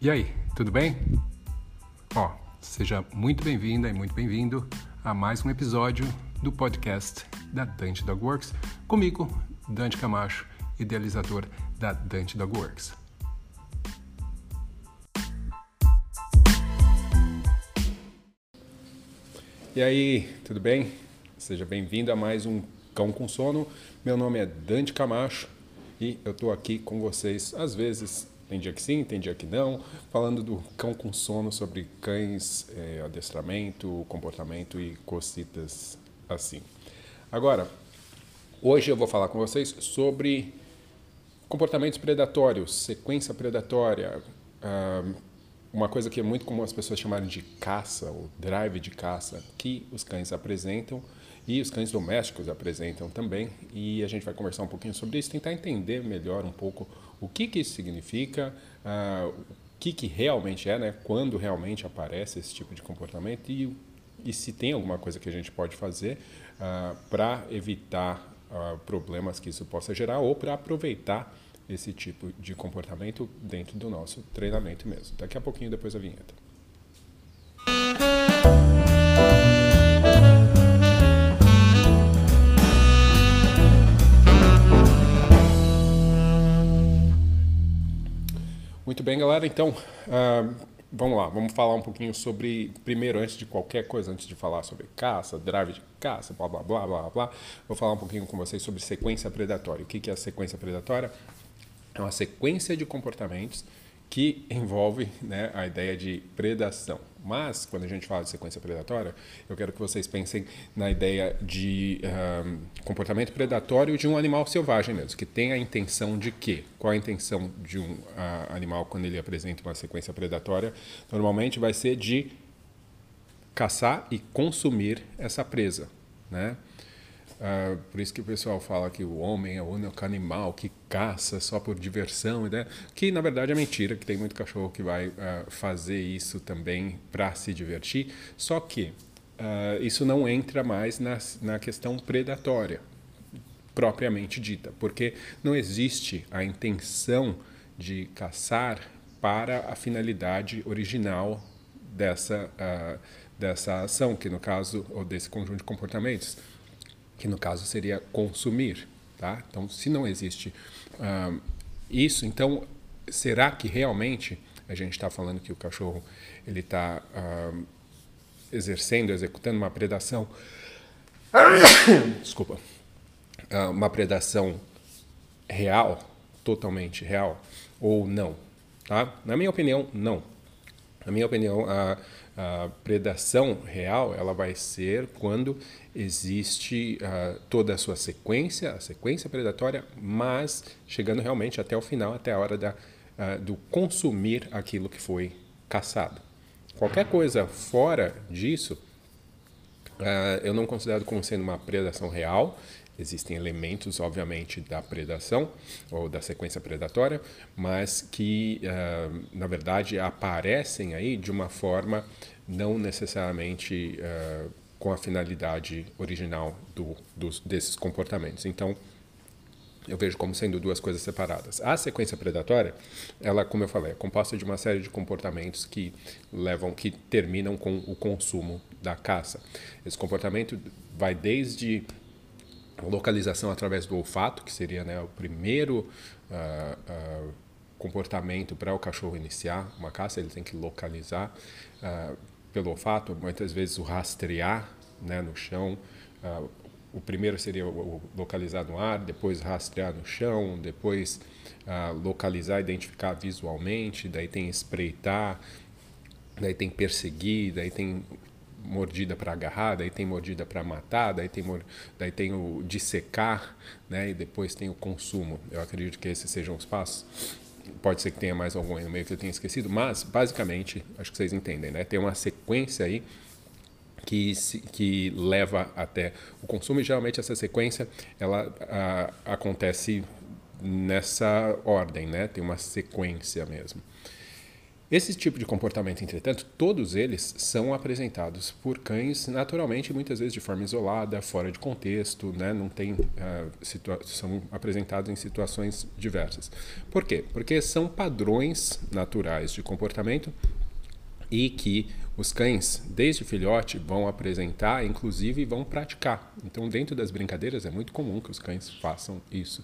E aí, tudo bem? Ó, seja muito bem-vinda e muito bem-vindo a mais um episódio do podcast da Dante Dog Works, comigo, Dante Camacho, idealizador da Dante Dog Works. E aí, tudo bem? Seja bem-vindo a mais um Cão com Sono. Meu nome é Dante Camacho e eu estou aqui com vocês às vezes tem dia que sim, tem dia que não, falando do cão com sono, sobre cães, é, adestramento, comportamento e cositas assim. Agora, hoje eu vou falar com vocês sobre comportamentos predatórios, sequência predatória, uma coisa que é muito comum as pessoas chamarem de caça, ou drive de caça, que os cães apresentam e os cães domésticos apresentam também. E a gente vai conversar um pouquinho sobre isso, tentar entender melhor um pouco o que, que isso significa, uh, o que, que realmente é, né? quando realmente aparece esse tipo de comportamento e, e se tem alguma coisa que a gente pode fazer ah, para evitar uh, problemas que isso possa gerar ou para aproveitar esse tipo de comportamento dentro do nosso treinamento mesmo. Daqui a pouquinho depois da vinheta. Muito bem, galera. Então, uh, vamos lá. Vamos falar um pouquinho sobre, primeiro, antes de qualquer coisa, antes de falar sobre caça, drive de caça, blá, blá, blá, blá, blá, vou falar um pouquinho com vocês sobre sequência predatória. O que é a sequência predatória? É uma sequência de comportamentos que envolve né, a ideia de predação. Mas, quando a gente fala de sequência predatória, eu quero que vocês pensem na ideia de um, comportamento predatório de um animal selvagem mesmo, que tem a intenção de quê? Qual a intenção de um uh, animal quando ele apresenta uma sequência predatória? Normalmente vai ser de caçar e consumir essa presa, né? Uh, por isso que o pessoal fala que o homem é o único animal que caça só por diversão, né? que na verdade é mentira, que tem muito cachorro que vai uh, fazer isso também para se divertir, só que uh, isso não entra mais na, na questão predatória, propriamente dita, porque não existe a intenção de caçar para a finalidade original dessa, dessa ação, que no caso, ou desse conjunto de comportamentos que no caso seria consumir. Tá? Então, se não existe uh, isso, então será que realmente a gente está falando que o cachorro ele está uh, exercendo, executando uma predação? Desculpa, uh, uma predação real, totalmente real, ou não? Tá? Na minha opinião, não. Na minha opinião, a a predação real ela vai ser quando existe uh, toda a sua sequência, a sequência predatória, mas chegando realmente até o final, até a hora da, uh, do consumir aquilo que foi caçado. Qualquer coisa fora disso, uh, eu não considero como sendo uma predação real, Existem elementos, obviamente, da predação ou da sequência predatória, mas que, na verdade, aparecem aí de uma forma não necessariamente uh, com a finalidade original do, dos, desses comportamentos. Então, eu vejo como sendo duas coisas separadas. A sequência predatória, ela, como eu falei, é composta de uma série de comportamentos que levam, que terminam com o consumo da caça. Esse comportamento vai desde localização através do olfato, que seria né, o primeiro uh, uh, comportamento para o cachorro iniciar uma caça, ele tem que localizar uh, pelo olfato, muitas vezes o rastrear né, no chão. o primeiro seria o localizar no ar, depois rastrear no chão, depois localizar, identificar visualmente, daí tem espreitar, daí tem perseguir, daí tem mordida para agarrar, daí tem mordida para matar, daí tem, daí tem o dissecar, né? E depois tem o consumo. Eu acredito que esses sejam os passos. Pode ser que tenha mais algum aí no meio que eu tenha esquecido, mas basicamente, acho que vocês entendem, né? Tem uma sequência aí que, que leva até o consumo e geralmente essa sequência ela a, acontece nessa ordem, né? Tem uma sequência mesmo. Esse tipo de comportamento, entretanto, todos eles são apresentados por cães naturalmente, muitas vezes de forma isolada, fora de contexto, né? não tem, uh, são apresentados em situações diversas. Por quê? Porque são padrões naturais de comportamento e que os cães, desde filhote, vão apresentar, inclusive vão praticar. Então, dentro das brincadeiras, é muito comum que os cães façam isso.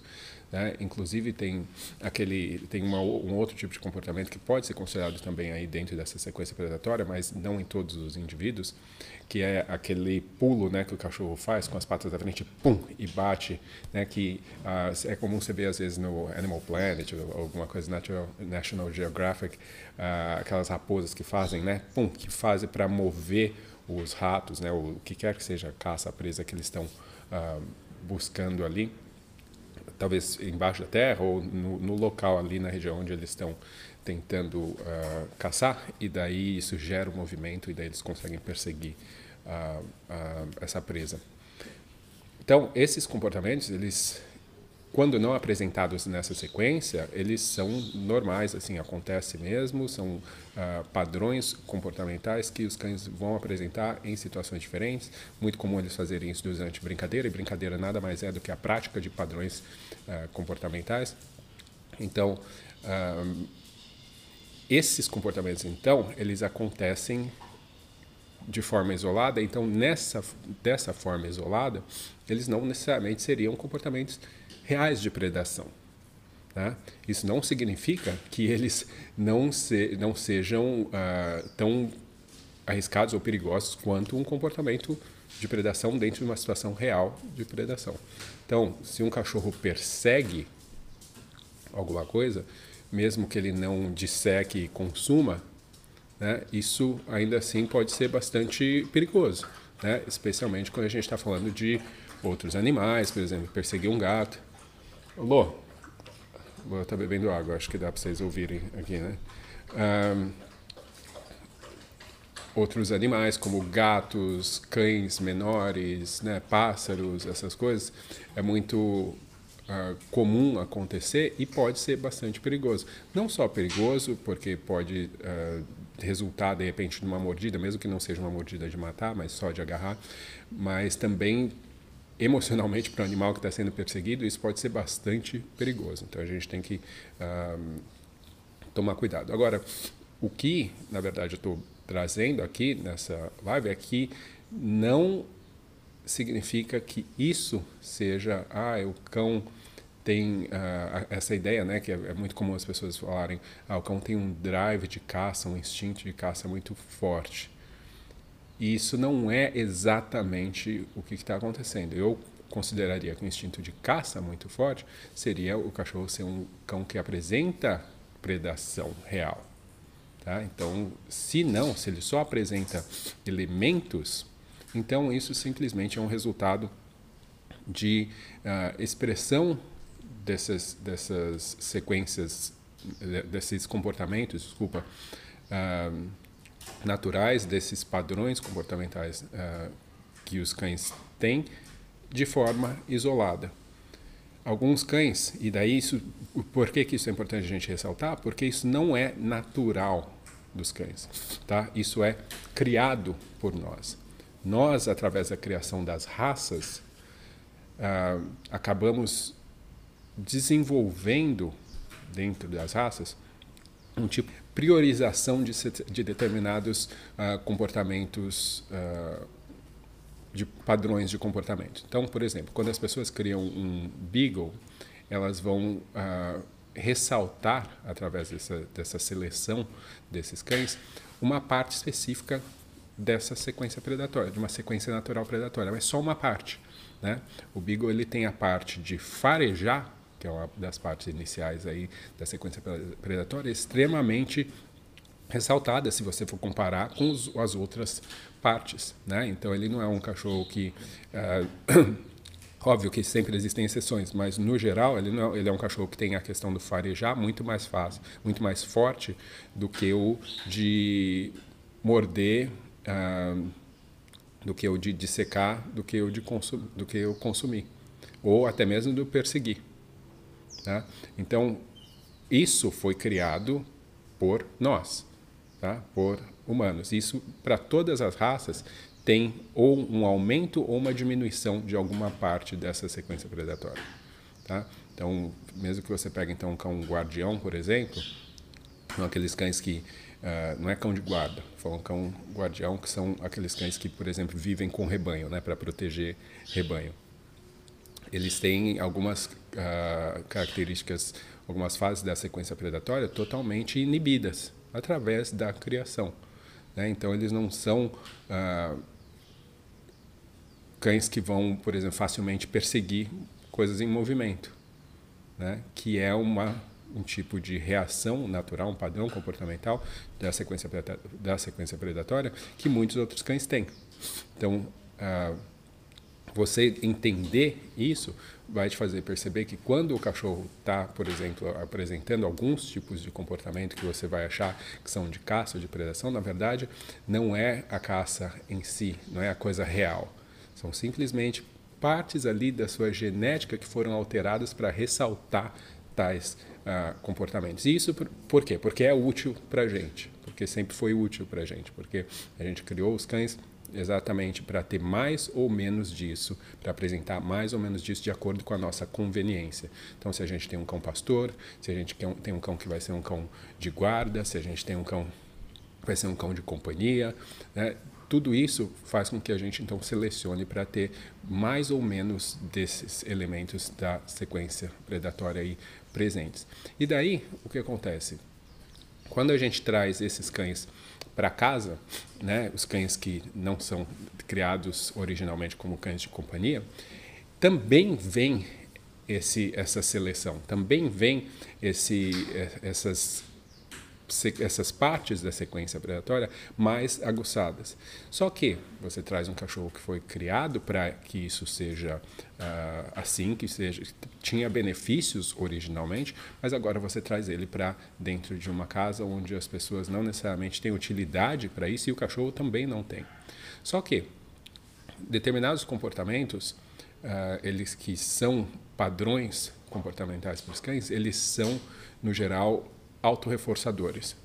Né? Inclusive tem aquele tem uma, um outro tipo de comportamento que pode ser considerado também aí dentro dessa sequência predatória, mas não em todos os indivíduos, que é aquele pulo, né, que o cachorro faz com as patas da frente, pum, e bate, né, que uh, é comum você ver às vezes no Animal Planet ou alguma coisa Natural, National Geographic, uh, aquelas raposas que fazem, né, pum, que fazem para mover os ratos, né, o que quer que seja a caça, a presa que eles estão uh, buscando ali talvez embaixo da terra ou no, no local ali na região onde eles estão tentando uh, caçar e daí isso gera um movimento e daí eles conseguem perseguir uh, uh, essa presa. Então esses comportamentos eles quando não apresentados nessa sequência, eles são normais, assim, acontece mesmo, são uh, padrões comportamentais que os cães vão apresentar em situações diferentes. Muito comum eles fazerem isso durante brincadeira, e brincadeira nada mais é do que a prática de padrões uh, comportamentais. Então, uh, esses comportamentos, então, eles acontecem de forma isolada, então nessa dessa forma isolada, eles não necessariamente seriam comportamentos reais de predação. Né? Isso não significa que eles não, se, não sejam uh, tão arriscados ou perigosos quanto um comportamento de predação dentro de uma situação real de predação. Então, se um cachorro persegue alguma coisa, mesmo que ele não disseque e consuma, né, isso ainda assim pode ser bastante perigoso, né, especialmente quando a gente está falando de outros animais, por exemplo, perseguir um gato. Lô, vou estar bebendo água, acho que dá para vocês ouvirem aqui, né? Um, outros animais, como gatos, cães menores, né, pássaros, essas coisas, é muito uh, comum acontecer e pode ser bastante perigoso. Não só perigoso, porque pode uh, resultar, de repente, numa mordida, mesmo que não seja uma mordida de matar, mas só de agarrar, mas também emocionalmente para o animal que está sendo perseguido, isso pode ser bastante perigoso. Então a gente tem que um, tomar cuidado. Agora, o que, na verdade, eu estou trazendo aqui nessa live é que não significa que isso seja, ah, o cão tem uh, essa ideia, né, que é, é, muito comum as pessoas falarem, ah, o cão tem um drive de caça, um instinto de caça muito forte. E isso não é exatamente o que está acontecendo. Eu consideraria que o instinto de caça muito forte seria o cachorro ser um cão que apresenta predação real. Tá? Então, se não, se ele só apresenta elementos, então isso simplesmente é um resultado de uh, expressão dessas, dessas sequências, desses comportamentos, desculpa, uh, naturais desses padrões comportamentais uh, que os cães têm de forma isolada. Alguns cães, e daí isso, por que, que isso é importante a gente ressaltar? Porque isso não é natural dos cães, tá? Isso é criado por nós. Nós, através da criação das raças, uh, acabamos desenvolvendo dentro das raças um tipo priorização de, de determinados uh, comportamentos, uh, de padrões de comportamento. Então, por exemplo, quando as pessoas criam um beagle, elas vão uh, ressaltar, através dessa, dessa seleção desses cães, uma parte específica dessa sequência predatória, de uma sequência natural predatória, mas só uma parte. Né? O beagle ele tem a parte de farejar, que é uma das partes iniciais aí da sequência predatória, extremamente ressaltada se você for comparar com os, as outras partes, né? Então ele não é um cachorro que uh, óbvio que sempre existem exceções, mas no geral ele não, é, ele é um cachorro que tem a questão do farejar muito mais fácil, muito mais forte do que o de morder, uh, do que o de dissecar, do que o de do que o consumir, ou até mesmo do perseguir. Tá? Então, isso foi criado por nós. tá? por humanos. Isso, para todas as raças, tem ou um aumento ou uma diminuição de alguma parte dessa sequência predatória. Tá? Então, mesmo que você pegue então um cão guardião, por exemplo, são aqueles cães que uh, não é cão de guarda, falam cão guardião que são aqueles cães que, por exemplo, vivem com rebanho, né, para proteger rebanho. Eles têm algumas uh, características, algumas fases da sequência predatória totalmente inibidas através da criação. Né? Então, eles não são uh, cães que vão, por exemplo, facilmente perseguir coisas em movimento, né? que é uma um tipo de reação natural, um padrão comportamental da sequência, da sequência predatória que muitos outros cães têm. Então, uh, você entender isso vai te fazer perceber que quando o cachorro está, por exemplo, apresentando alguns tipos de comportamento que você vai achar que são de caça ou de predação, na verdade, não é a caça em si, não é a coisa real. São simplesmente partes ali da sua genética que foram alteradas para ressaltar tais uh, comportamentos. E isso por, por quê? Porque é útil para a gente, porque sempre foi útil para a gente, porque a gente criou os cães exatamente para ter mais ou menos disso, para apresentar mais ou menos disso de acordo com a nossa conveniência. Então, se a gente tem um cão pastor, se a gente tem um cão que vai ser um cão de guarda, se a gente tem um cão que vai ser um cão de companhia, né? tudo isso faz com que a gente então selecione para ter mais ou menos desses elementos da sequência predatória aí presentes. E daí, o que acontece? Quando a gente traz esses cães para casa, né, os cães que não são criados originalmente como cães de companhia, também vem esse, essa seleção, também vem esse, essas essas partes da sequência predatória mais aguçadas. Só que você traz um cachorro que foi criado para que isso seja uh, assim, que seja tinha benefícios originalmente, mas agora você traz ele para dentro de uma casa onde as pessoas não necessariamente têm utilidade para isso e o cachorro também não tem. Só que determinados comportamentos, uh, eles que são padrões comportamentais para os cães, eles são no geral autorreforçadores.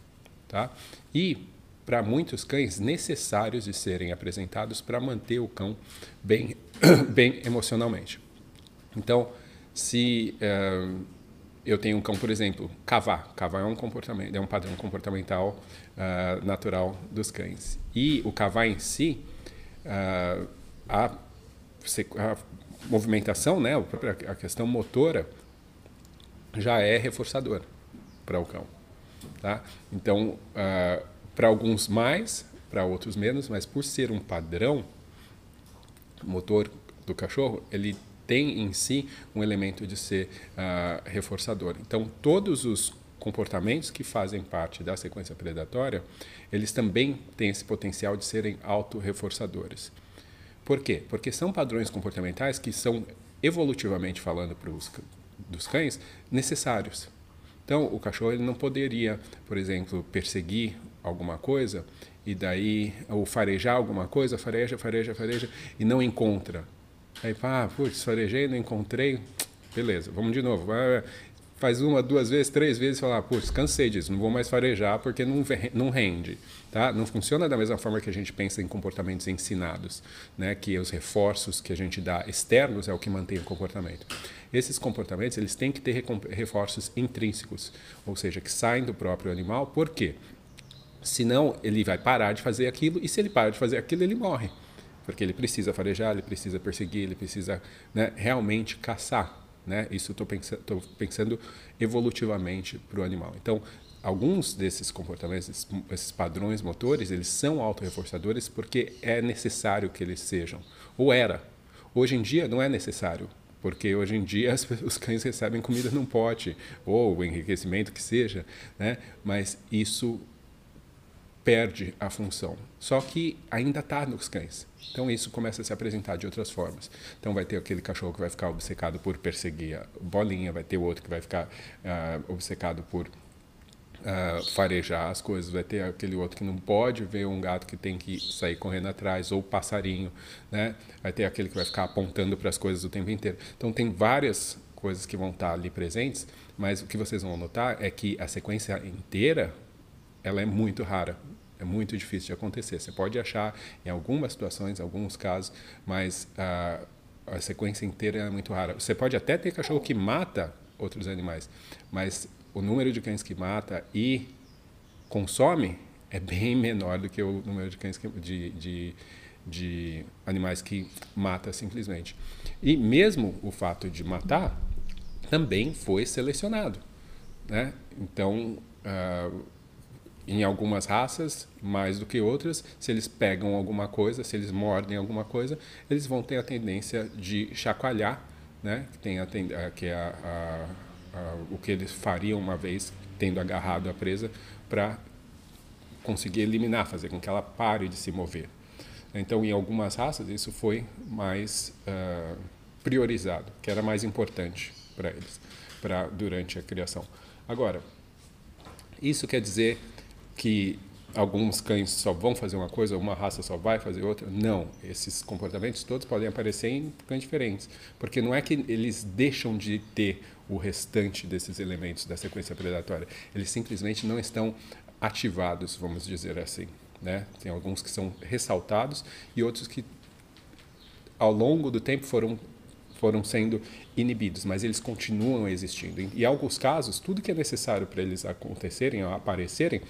Tá? E, para muitos cães, necessários de serem apresentados para manter o cão bem, bem emocionalmente. Então, se uh, eu tenho um cão, por exemplo, cavar, cavar é um comportamento, é um padrão comportamental uh, natural dos cães. E o cavar em si, uh, a, a, movimentação, né, a questão motora, já é reforçadora para o cão. Tá? Então, uh, para alguns mais, para outros menos, mas por ser um padrão motor do cachorro, ele tem em si um elemento de ser uh, reforçador. Então, todos os comportamentos que fazem parte da sequência predatória, eles também têm esse potencial de serem autorreforçadores. Por quê? Porque são padrões comportamentais que são, evolutivamente falando para os dos cães, necessários. Então, o cachorro ele não poderia, por exemplo, perseguir alguma coisa e daí ou farejar alguma coisa, fareja, fareja, fareja e não encontra. Aí, pá, putz, farejei, não encontrei. Beleza, vamos de novo. Faz uma, duas vezes, três vezes e falar, putz, cansei disso, não vou mais farejar porque não, não rende. Tá? Não funciona da mesma forma que a gente pensa em comportamentos ensinados, né? que os reforços que a gente dá externos é o que mantém o comportamento. Esses comportamentos eles têm que ter reforços intrínsecos, ou seja, que saem do próprio animal. Por quê? Senão ele vai parar de fazer aquilo e se ele parar de fazer aquilo ele morre, porque ele precisa farejar, ele precisa perseguir, ele precisa né, realmente caçar. Né? Isso estou pensando, pensando evolutivamente para o animal. Então, alguns desses comportamentos, esses, esses padrões motores, eles são autorreforçadores porque é necessário que eles sejam. Ou era. Hoje em dia não é necessário porque hoje em dia as, os cães recebem comida num pote ou enriquecimento que seja, né? Mas isso perde a função. Só que ainda está nos cães. Então isso começa a se apresentar de outras formas. Então vai ter aquele cachorro que vai ficar obcecado por perseguir a bolinha, vai ter outro que vai ficar uh, obcecado por uh, farejar as coisas, vai ter aquele outro que não pode ver um gato que tem que sair correndo atrás, ou passarinho, né? vai ter aquele que vai ficar apontando para as coisas o tempo inteiro. Então, tem várias coisas que vão estar ali presentes, mas o que vocês vão notar é que a sequência inteira ela é muito rara. É muito difícil de acontecer. Você pode achar em algumas situações, alguns casos, mas a, a sequência inteira é muito rara. Você pode até ter cachorro que mata outros animais, mas o número de cães que mata e consome é bem menor do que o número de cães que, de, de, de animais que mata simplesmente. E mesmo o fato de matar também foi selecionado, né? Então, uh, em algumas raças, mais do que outras, se eles pegam alguma coisa, se eles mordem alguma coisa, eles vão ter a tendência de chacoalhar, né? Tem a, que é a, a, a, o que eles fariam uma vez tendo agarrado a presa para conseguir eliminar, fazer com que ela pare de se mover. Então, em algumas raças, isso foi mais uh, priorizado, que era mais importante para eles, para durante a criação. Agora, isso quer dizer que alguns cães só vão fazer uma coisa, uma raça só vai fazer outra? Não, esses comportamentos todos podem aparecer em cães diferentes, porque não é que eles deixam de ter o restante desses elementos da sequência predatória, eles simplesmente não estão ativados, vamos dizer assim. Né? Tem alguns que são ressaltados e outros que, ao longo do tempo, foram, foram sendo inibidos, mas eles continuam existindo. E, em alguns casos, tudo que é necessário para eles acontecerem, aparecerem,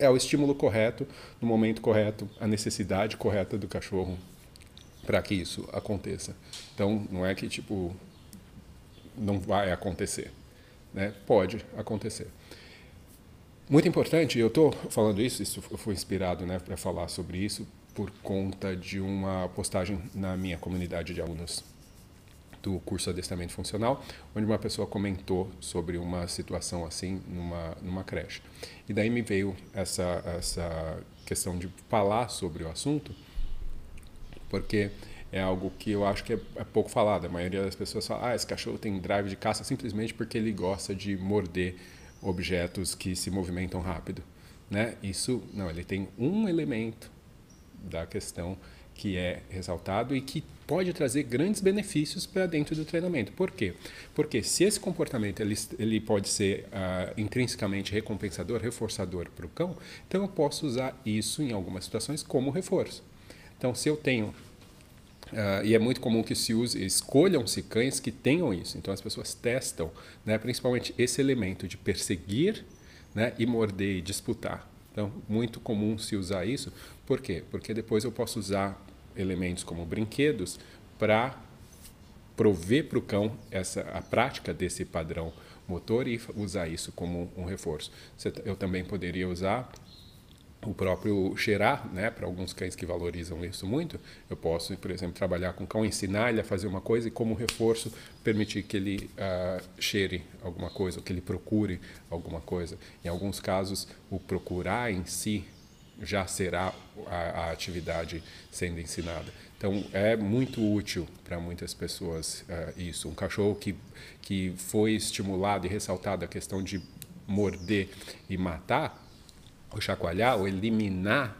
é o estímulo correto, no momento correto, a necessidade correta do cachorro para que isso aconteça. Então, não é que, tipo, não vai acontecer. Né? Pode acontecer. Muito importante, eu estou falando isso, isso eu fui inspirado né, para falar sobre isso por conta de uma postagem na minha comunidade de alunos do curso Adestramento Funcional, onde uma pessoa comentou sobre uma situação assim numa, numa creche. E daí me veio essa, essa questão de falar sobre o assunto, porque é algo que eu acho que é, é pouco falado. A maioria das pessoas fala, ah, esse cachorro tem drive de caça simplesmente porque ele gosta de morder objetos que se movimentam rápido. Né? Isso, não, ele tem um elemento da questão que é ressaltado e que pode trazer grandes benefícios para dentro do treinamento. Por quê? Porque se esse comportamento ele, ele pode ser uh, intrinsecamente recompensador, reforçador para o cão, então eu posso usar isso em algumas situações como reforço. Então, se eu tenho Uh, e é muito comum que se use, escolham-se cães que tenham isso. Então as pessoas testam, né, principalmente esse elemento de perseguir né, e morder e disputar. Então, muito comum se usar isso. Por quê? Porque depois eu posso usar elementos como brinquedos para prover para o cão essa, a prática desse padrão motor e usar isso como um reforço. Eu também poderia usar o próprio cheirar, né, para alguns cães que valorizam isso muito, eu posso, por exemplo, trabalhar com o cão, ensinar ele a fazer uma coisa e como reforço permitir que ele uh, cheire alguma coisa, ou que ele procure alguma coisa. Em alguns casos, o procurar em si já será a, a atividade sendo ensinada. Então, é muito útil para muitas pessoas uh, isso. Um cachorro que, que foi estimulado e ressaltado a questão de morder e matar, ou chacoalhar, ou eliminar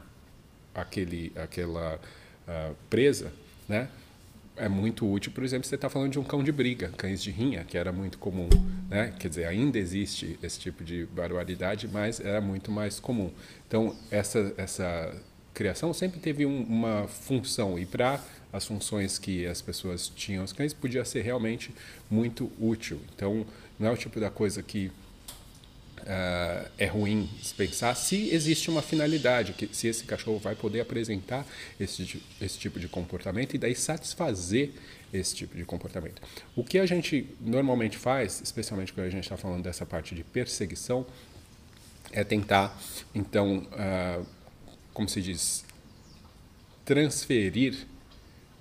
aquele, aquela uh, presa, né? É muito útil, por exemplo, você está falando de um cão de briga, cães de rinha, que era muito comum, né? Quer dizer, ainda existe esse tipo de barbaridade, mas era muito mais comum. Então, essa essa criação sempre teve um, uma função e para as funções que as pessoas tinham os cães podia ser realmente muito útil. Então, não é o tipo da coisa que uh, é ruim pensar se existe uma finalidade, que se esse cachorro vai poder apresentar esse, esse tipo de comportamento e daí satisfazer esse tipo de comportamento. O que a gente normalmente faz, especialmente quando a gente está falando dessa parte de perseguição, é tentar, então, uh, como se diz, transferir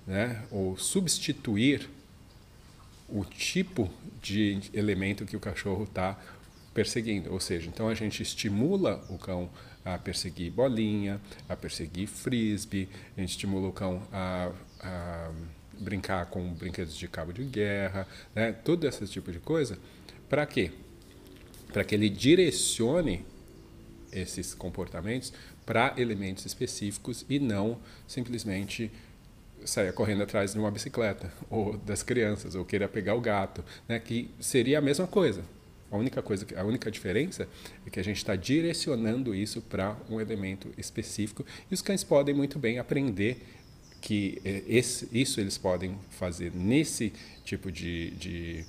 né, ou substituir o tipo de elemento que o cachorro está perseguindo. Ou seja, então a gente estimula o cão a perseguir bolinha, a perseguir frisbee, a gente estimula o cão a, a brincar com brinquedos de cabo de guerra, né? todo esse tipo de coisa. Para quê? Para que ele direcione esses comportamentos para elementos específicos e não simplesmente saia correndo atrás de uma bicicleta ou das crianças ou queira pegar o gato, né? Que seria a mesma coisa, A única coisa, a única diferença é que a gente está direcionando isso para um elemento específico e os cães podem muito bem aprender que eh, esse, isso eles podem fazer nesse tipo de, de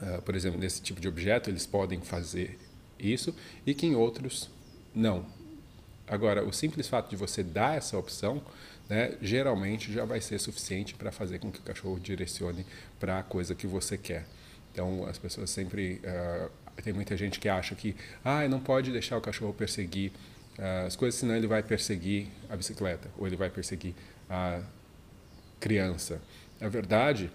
uh, por exemplo, nesse tipo de objeto eles podem fazer isso e que em outros não. Agora, o simples fato de você dar essa opção, né, geralmente já vai ser suficiente para fazer com que o cachorro direcione para a coisa que você quer. Então, as pessoas sempre. Uh, tem muita gente que acha que ah, não pode deixar o cachorro perseguir uh, as coisas, senão ele vai perseguir a bicicleta ou ele vai perseguir a criança. Na verdade,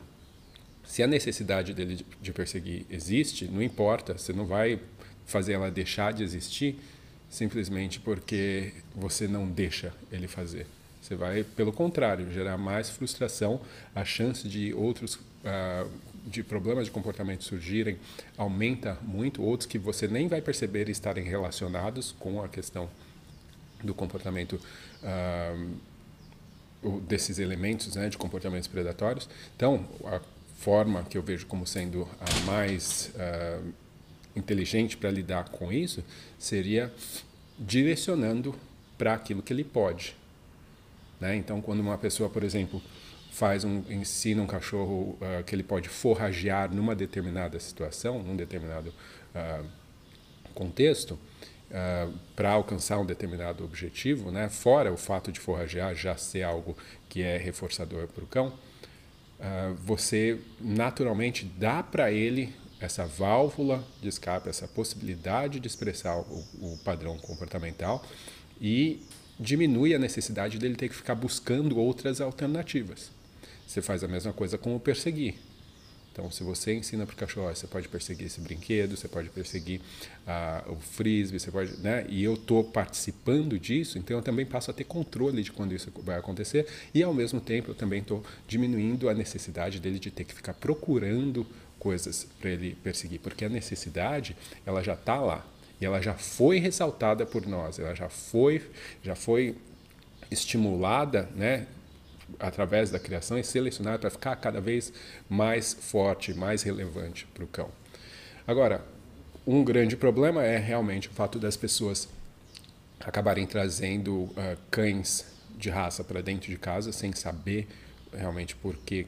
se a necessidade dele de perseguir existe, não importa, você não vai fazer ela deixar de existir simplesmente porque você não deixa ele fazer. Você vai, pelo contrário, gerar mais frustração, a chance de outros uh, de problemas de comportamento surgirem aumenta muito, outros que você nem vai perceber estarem relacionados com a questão do comportamento uh, desses elementos né, de comportamentos predatórios. Então, a forma que eu vejo como sendo a mais uh, inteligente para lidar com isso seria direcionando para aquilo que ele pode. Né? Então, quando uma pessoa, por exemplo, faz um ensina um cachorro uh, que ele pode forragear numa determinada situação, num determinado uh, contexto, uh, para alcançar um determinado objetivo, né? fora o fato de forragear já ser algo que é reforçador para o cão, você naturalmente dá para ele essa válvula de escape, essa possibilidade de expressar o, o padrão comportamental e diminui a necessidade dele ter que ficar buscando outras alternativas. Você faz a mesma coisa com o perseguir. Então, se você ensina para o cachorro, você pode perseguir esse brinquedo, você pode perseguir ah, o frisbee, você pode, né? E eu estou participando disso, então eu também passo a ter controle de quando isso vai acontecer e, ao mesmo tempo, eu também estou diminuindo a necessidade dele de ter que ficar procurando coisas para ele perseguir, porque a necessidade ela já está lá e ela já foi ressaltada por nós, ela já foi, já foi estimulada, né? Através da criação e selecionar para ficar cada vez mais forte, mais relevante para o cão. Agora, um grande problema é realmente o fato das pessoas acabarem trazendo uh, cães de raça para dentro de casa sem saber realmente por que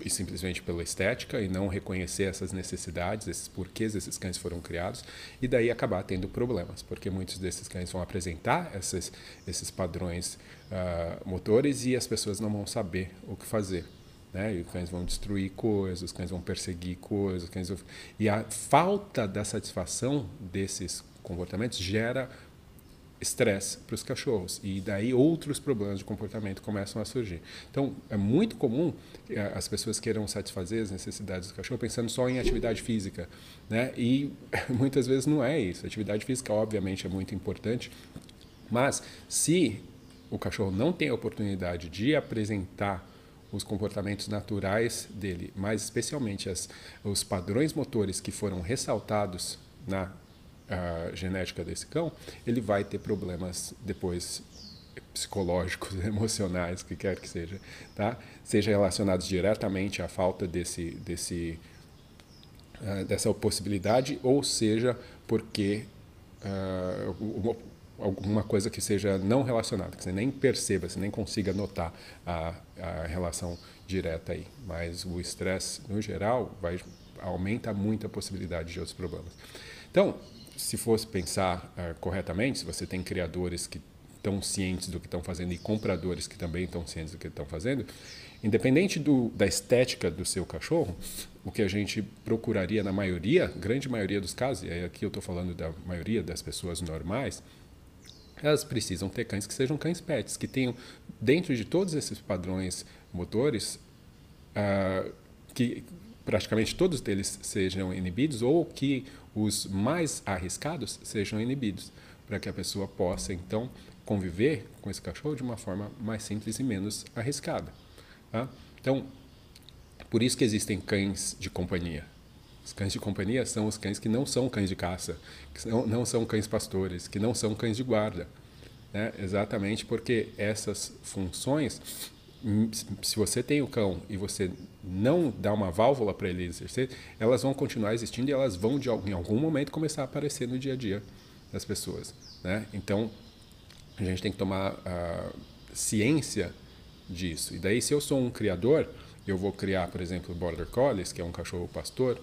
e simplesmente pela estética e não reconhecer essas necessidades, esses porquês esses cães foram criados e daí acabar tendo problemas, porque muitos desses cães vão apresentar esses, esses padrões uh, motores e as pessoas não vão saber o que fazer. Né? E os cães vão destruir coisas, os cães vão perseguir coisas, cães e a falta da satisfação desses comportamentos gera estresse para os cachorros e daí outros problemas de comportamento começam a surgir. Então é muito comum que as pessoas queiram satisfazer as necessidades do cachorro pensando só em atividade física, né? E muitas vezes não é isso. Atividade física obviamente é muito importante, mas se o cachorro não tem a oportunidade de apresentar os comportamentos naturais dele, mais especialmente as, os padrões motores que foram ressaltados na a genética desse cão, ele vai ter problemas depois psicológicos, emocionais, que quer que seja, tá? Seja relacionados diretamente à falta desse, desse, uh, dessa possibilidade, ou seja porque uh, alguma coisa que seja não relacionada, que você nem perceba, você nem consiga notar a, a relação direta aí. Mas o estresse, no geral, vai aumenta muito a possibilidade de outros problemas. Então, se fosse pensar uh, corretamente, se você tem criadores que estão cientes do que estão fazendo e compradores que também estão cientes do que estão fazendo, independente do, da estética do seu cachorro, o que a gente procuraria na maioria, grande maioria dos casos, e aqui eu estou falando da maioria das pessoas normais, elas precisam ter cães que sejam cães pets, que tenham, dentro de todos esses padrões motores, uh, que praticamente todos deles sejam inibidos ou que os mais arriscados sejam inibidos, para que a pessoa possa então conviver com esse cachorro de uma forma mais simples e menos arriscada. Tá? Então, por isso que existem cães de companhia. Os cães de companhia são os cães que não são cães de caça, que não, não são cães pastores, que não são cães de guarda. Né? Exatamente porque essas funções se você tem o cão e você não dá uma válvula para ele exercer, elas vão continuar existindo e elas vão de, em algum momento começar a aparecer no dia a dia das pessoas, né? Então a gente tem que tomar uh, ciência disso. E daí se eu sou um criador, eu vou criar, por exemplo, Border Collies, que é um cachorro pastor,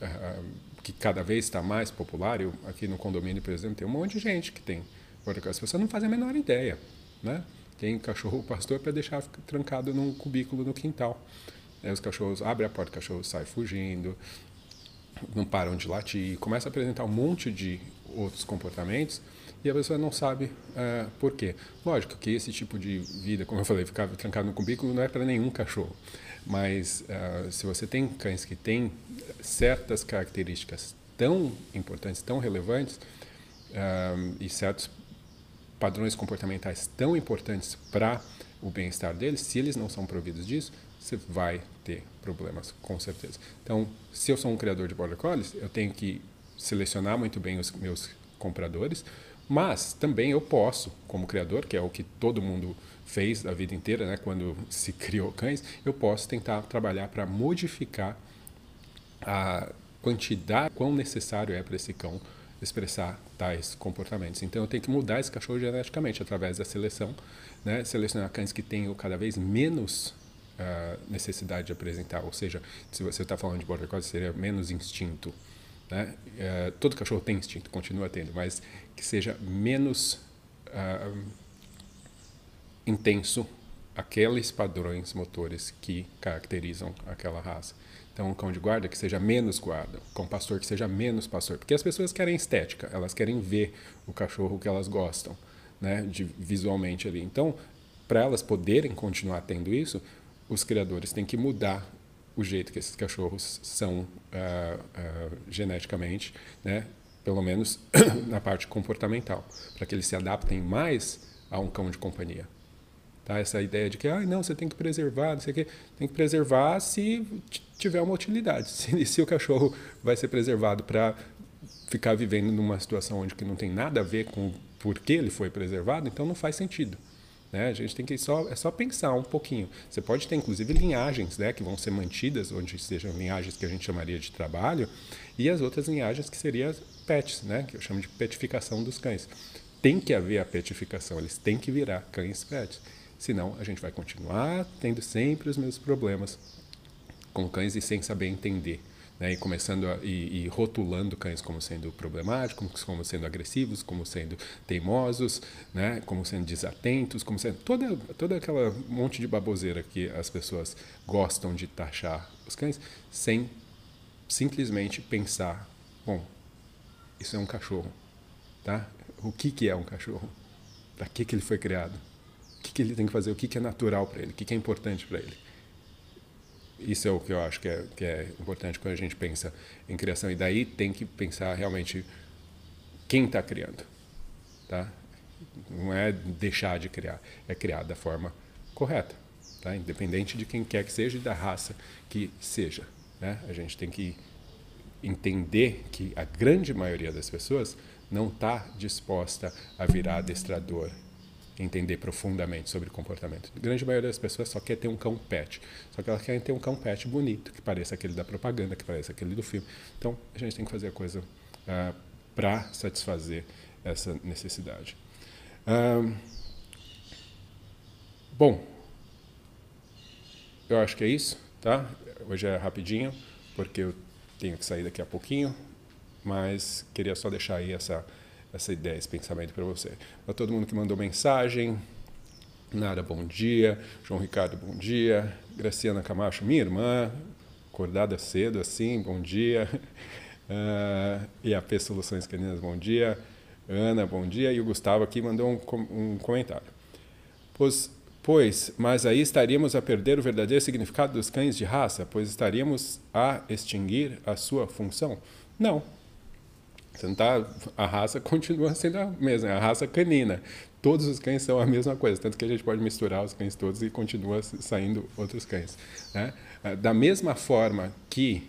uh, que cada vez está mais popular. Eu, aqui no condomínio, por exemplo, tem um monte de gente que tem Border Collies. Você não faz a menor ideia, né? Tem cachorro pastor para deixar trancado num cubículo no quintal. Os cachorros abrem a porta, o cachorro sai fugindo, não param de latir, começa a apresentar um monte de outros comportamentos e a pessoa não sabe uh, por quê. Lógico que esse tipo de vida, como eu falei, ficar trancado no cubículo não é para nenhum cachorro. Mas uh, se você tem cães que têm certas características tão importantes, tão relevantes, uh, e certos padrões comportamentais tão importantes para o bem-estar deles, se eles não são providos disso, você vai ter problemas, com certeza. Então, se eu sou um criador de Border Collies, eu tenho que selecionar muito bem os meus compradores, mas também eu posso, como criador, que é o que todo mundo fez a vida inteira, né, quando se criou cães, eu posso tentar trabalhar para modificar a quantidade, quão necessário é para esse cão expressar tais comportamentos. Então eu tenho que mudar esse cachorro geneticamente através da seleção, né? selecionar cães que tenham cada vez menos necessidade de apresentar, ou seja, se você está falando de border collie, seria menos instinto. Né? Uh, todo cachorro tem instinto, continua tendo, mas que seja menos uh, intenso aqueles padrões motores que caracterizam aquela raça. Então, um cão de guarda que seja menos guarda, um pastor que seja menos pastor. Porque as pessoas querem estética, elas querem ver o cachorro que elas gostam, né, de, visualmente ali. Então, para elas poderem continuar tendo isso, os criadores têm que mudar o jeito que esses cachorros são uh, uh, geneticamente, né, pelo menos na parte comportamental, para que eles se adaptem mais a um cão de companhia. Tá? Essa ideia de que, ah, não, você tem que preservar, não sei o quê. Tem que preservar se tiver uma utilidade. Se, se o cachorro vai ser preservado para ficar vivendo numa situação onde que não tem nada a ver com por que ele foi preservado, então não faz sentido. Né? A gente tem que só é só pensar um pouquinho. Você pode ter inclusive linhagens, né, que vão ser mantidas, onde sejam linhagens que a gente chamaria de trabalho, e as outras linhagens que seriam pets, né, que eu chamo de petificação dos cães. Tem que haver a petificação, eles têm que virar cães pets. Senão a gente vai continuar tendo sempre os mesmos problemas com cães e sem saber entender. Né, e começando a, e, e, rotulando cães como sendo problemáticos, como sendo agressivos, como sendo teimosos, né, como sendo desatentos, como sendo toda toda aquela monte de baboseira que as pessoas gostam de taxar os cães, sem simplesmente pensar, bom, isso é um cachorro, tá? O que que é um cachorro? Para que que ele foi criado? que, que ele tem que fazer, o que, que é natural para ele, o que, que é importante para ele. Isso é o que eu acho que é, que é importante quando a gente pensa em criação. E daí tem que pensar realmente quem está criando. Tá? Não é deixar de criar, é criar da forma correta. Tá? Independente de quem quer que seja e da raça que seja. Né? A gente tem que entender que a grande maioria das pessoas não está disposta a virar adestrador entender profundamente sobre comportamento. A grande maioria das pessoas só quer ter um cão pet. Só que elas querem ter um cão pet bonito, que pareça aquele da propaganda, que pareça aquele do filme. Então, a gente tem que fazer a coisa uh, ah, para satisfazer essa necessidade. Uh, bom, eu acho que é isso, tá? Hoje é rapidinho, porque eu tenho que sair daqui a pouquinho, mas queria só deixar aí essa essa ideia, esse pensamento para você. Para todo mundo que mandou mensagem, Nara, bom dia. João Ricardo, bom dia. Graciana Camacho, minha irmã, acordada cedo assim, bom dia. Uh, e a P Soluções Caninas, bom dia. Ana, bom dia. E o Gustavo aqui mandou um, um comentário. Pois, pois, mas aí estaríamos a perder o verdadeiro significado dos cães de raça, pois estaríamos a extinguir a sua função? Não, você não tá, a raça continua sendo a mesma, é a raça canina. Todos os cães são a mesma coisa, tanto que a gente pode misturar os cães todos e continua saindo outros cães. Né? Ah, da mesma forma que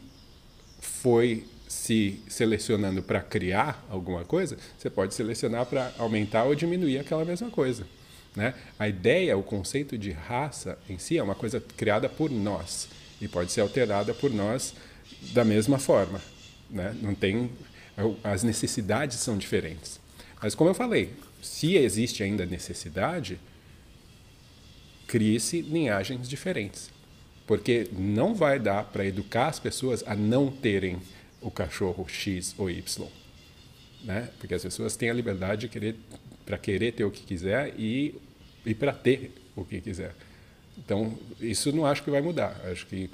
foi se selecionando para criar alguma coisa, você pode selecionar para aumentar ou diminuir aquela mesma coisa. Né? A ideia, o conceito de raça em si é uma coisa criada por nós e pode ser alterada por nós da mesma forma. Né? Não tem, as necessidades são diferentes. Mas como eu falei, se existe ainda necessidade, crie-se linhagens diferentes. Porque não vai dar para educar as pessoas a não terem o cachorro X ou Y. Né? Porque as pessoas têm a liberdade de querer para querer ter o que quiser e, e para ter o que quiser. Então, isso não acho que vai mudar. Acho que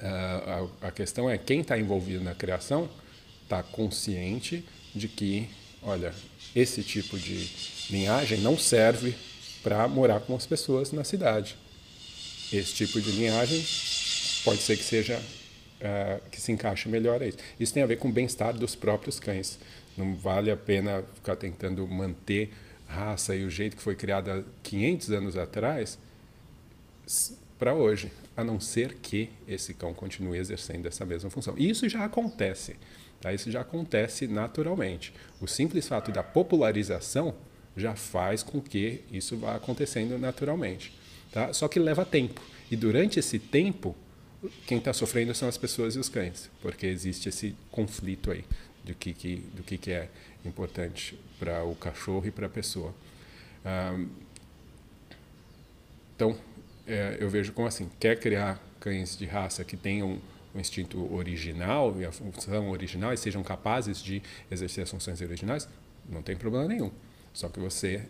uh, a, a, questão é quem está envolvido na criação está consciente de que, olha, esse tipo de linhagem não serve para morar com as pessoas na cidade. Esse tipo de linhagem pode ser que seja uh, que se encaixe melhor a isso. Isso tem a ver com o bem-estar dos próprios cães. Não vale a pena ficar tentando manter raça e o jeito que foi criada há 500 anos atrás para hoje, a não ser que esse cão continue exercendo essa mesma função. E isso já acontece, tá? Isso já acontece naturalmente. O simples fato da popularização já faz com que isso vá acontecendo naturalmente, tá? Só que leva tempo. E durante esse tempo, quem está sofrendo são as pessoas e os cães, porque existe esse conflito aí do que, que, do que, que é importante para o cachorro e para a pessoa. então, é, eu vejo como assim, quer criar cães de raça que tenham o instinto original e a função original e sejam capazes de exercer as funções originais, não tem problema nenhum. Só que você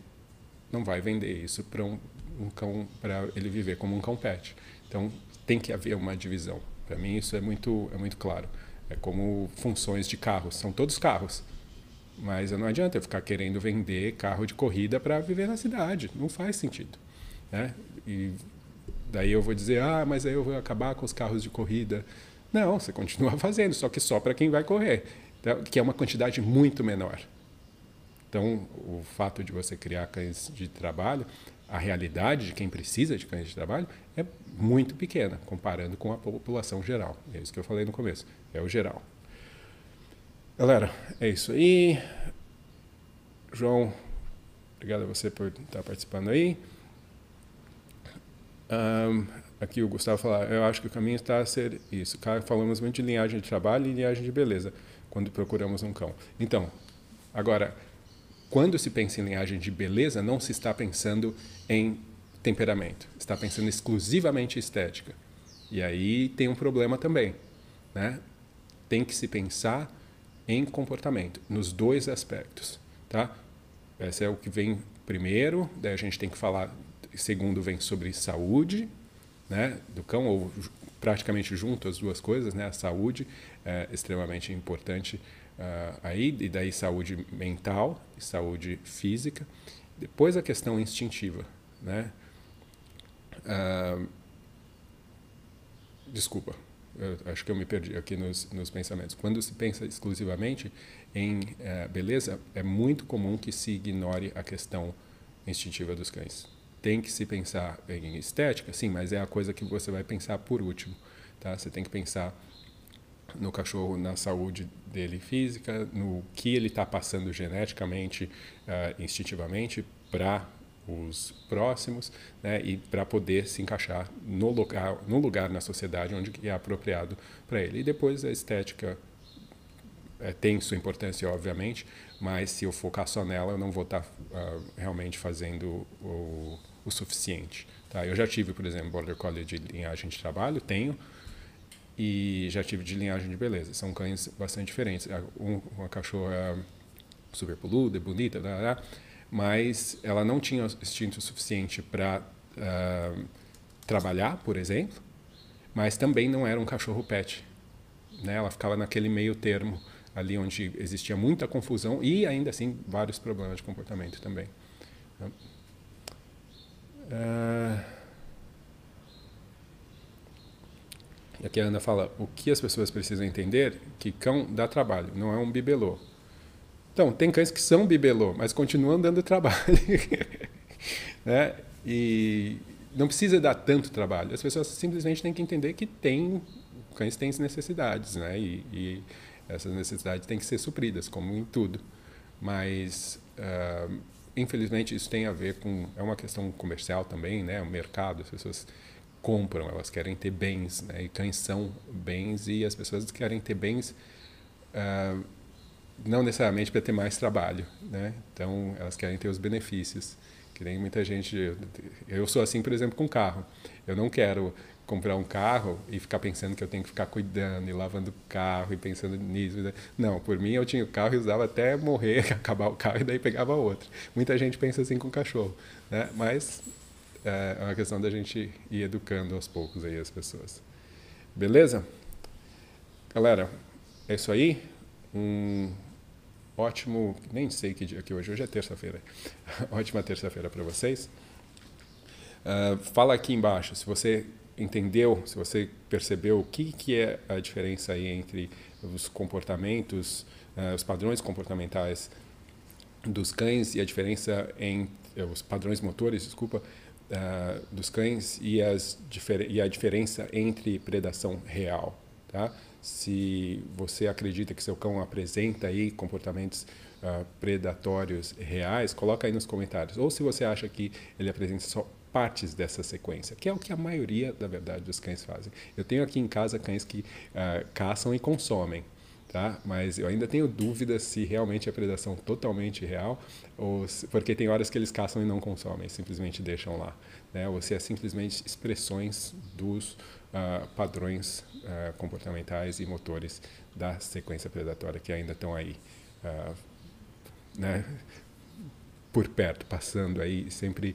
não vai vender isso para um, um cão para ele viver como um cão pet. Então tem que haver uma divisão. Para mim isso é muito é muito claro. É como funções de carros, são todos carros. Mas não adianta eu ficar querendo vender carro de corrida para viver na cidade, não faz sentido, né? E daí eu vou dizer: "Ah, mas aí eu vou acabar com os carros de corrida". Não, você continua fazendo, só que só para quem vai correr, então, que é uma quantidade muito menor. Então, o fato de você criar cães de trabalho, a realidade de quem precisa de cães de trabalho é muito pequena comparando com a população geral. É isso que eu falei no começo é o geral. Galera, é isso aí. João, obrigado a você por estar participando aí. Um, aqui o Gustavo fala, eu acho que o caminho está a ser isso. Falamos muito de linhagem de trabalho e linhagem de beleza quando procuramos um cão. Então, agora, quando se pensa em linhagem de beleza, não se está pensando em temperamento, está pensando exclusivamente em estética. E aí tem um problema também, né? tem que se pensar em comportamento, nos dois aspectos, tá? Esse é o que vem primeiro, daí a gente tem que falar, segundo vem sobre saúde, né, do cão, ou praticamente junto as duas coisas, né, a saúde é extremamente importante uh, aí, e daí saúde mental e saúde física. Depois a questão instintiva, né? Uh, desculpa, acho que eu me perdi aqui nos, nos pensamentos. Quando se pensa exclusivamente em é, beleza, é muito comum que se ignore a questão instintiva dos cães. Tem que se pensar em estética, sim, mas é a coisa que você vai pensar por último. Tá? Você tem que pensar no cachorro, na saúde dele física, no que ele está passando geneticamente, uh, instintivamente para os próximos, né, e para poder se encaixar no lugar, no lugar na sociedade onde é apropriado para ele. E depois a estética é, tem sua importância, obviamente, mas se eu focar só nela, eu não vou estar tá, uh, realmente fazendo o, o suficiente. Tá? Eu já tive, por exemplo, Border Collie de linhagem de trabalho, tenho, e já tive de linhagem de beleza. São cães bastante diferentes. Um, uma cachorra super poluda, bonita, blá, blá, mas ela não tinha instinto suficiente para uh, ah, trabalhar, por exemplo, mas também não era um cachorro pet. Né? Ela ficava naquele meio termo, ali onde existia muita confusão e ainda assim vários problemas de comportamento também. E aqui a Ana fala, o que as pessoas precisam entender que cão dá trabalho, não é um bibelô. Então, tem cães que são bibelô, mas continuam dando trabalho. né? E não precisa dar tanto trabalho. As pessoas simplesmente têm que entender que tem, cães têm necessidades, né? E, e essas necessidades têm que ser supridas, como em tudo. Mas uh, infelizmente isso tem a ver com é uma questão comercial também, né? O mercado, as pessoas compram, elas querem ter bens, né? E cães são bens e as pessoas querem ter bens uh, não necessariamente para ter mais trabalho, né? Então elas querem ter os benefícios. Que nem muita gente, eu sou assim, por exemplo, com carro. Eu não quero comprar um carro e ficar pensando que eu tenho que ficar cuidando e lavando o carro e pensando nisso. Não, por mim eu tinha o carro e usava até morrer, acabar o carro e daí pegava outro. Muita gente pensa assim com o cachorro, né? Mas é, é uma questão da gente ir educando aos poucos aí as pessoas. Beleza? Galera, é isso aí. Um ótimo, nem sei que dia que hoje, hoje é terça-feira. Ótima terça-feira para vocês. Uh, fala aqui embaixo se você entendeu, se você percebeu o que, que é a diferença aí entre os comportamentos, uh, os padrões comportamentais dos cães e a diferença em uh, os padrões motores, desculpa, uh, dos cães e, as e a diferença entre predação real, tá? Se você acredita que seu cão apresenta aí comportamentos predatórios reais, coloca aí nos comentários. Ou se você acha que ele apresenta só partes dessa sequência, que é o que a maioria, da verdade, dos cães fazem. Eu tenho aqui em casa cães que uh, caçam e consomem, tá? Mas eu ainda tenho dúvidas se realmente é predação totalmente real, ou se, porque tem horas que eles caçam e não consomem, simplesmente deixam lá, né? Ou se é simplesmente expressões dos uh, padrões uh, comportamentais e motores da sequência predatória que ainda estão aí, né? Por perto, passando aí, sempre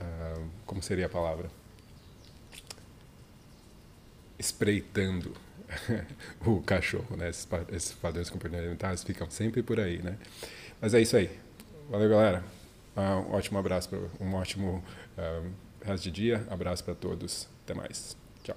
ah, como seria a palavra? Espreitando o cachorro, né? Esses, padrões comportamentais ficam sempre por aí, né? Mas é isso aí. Valeu, galera. Ah, um ótimo abraço, um ótimo uh, resto de dia. Abraço para todos. Até mais. Tchau.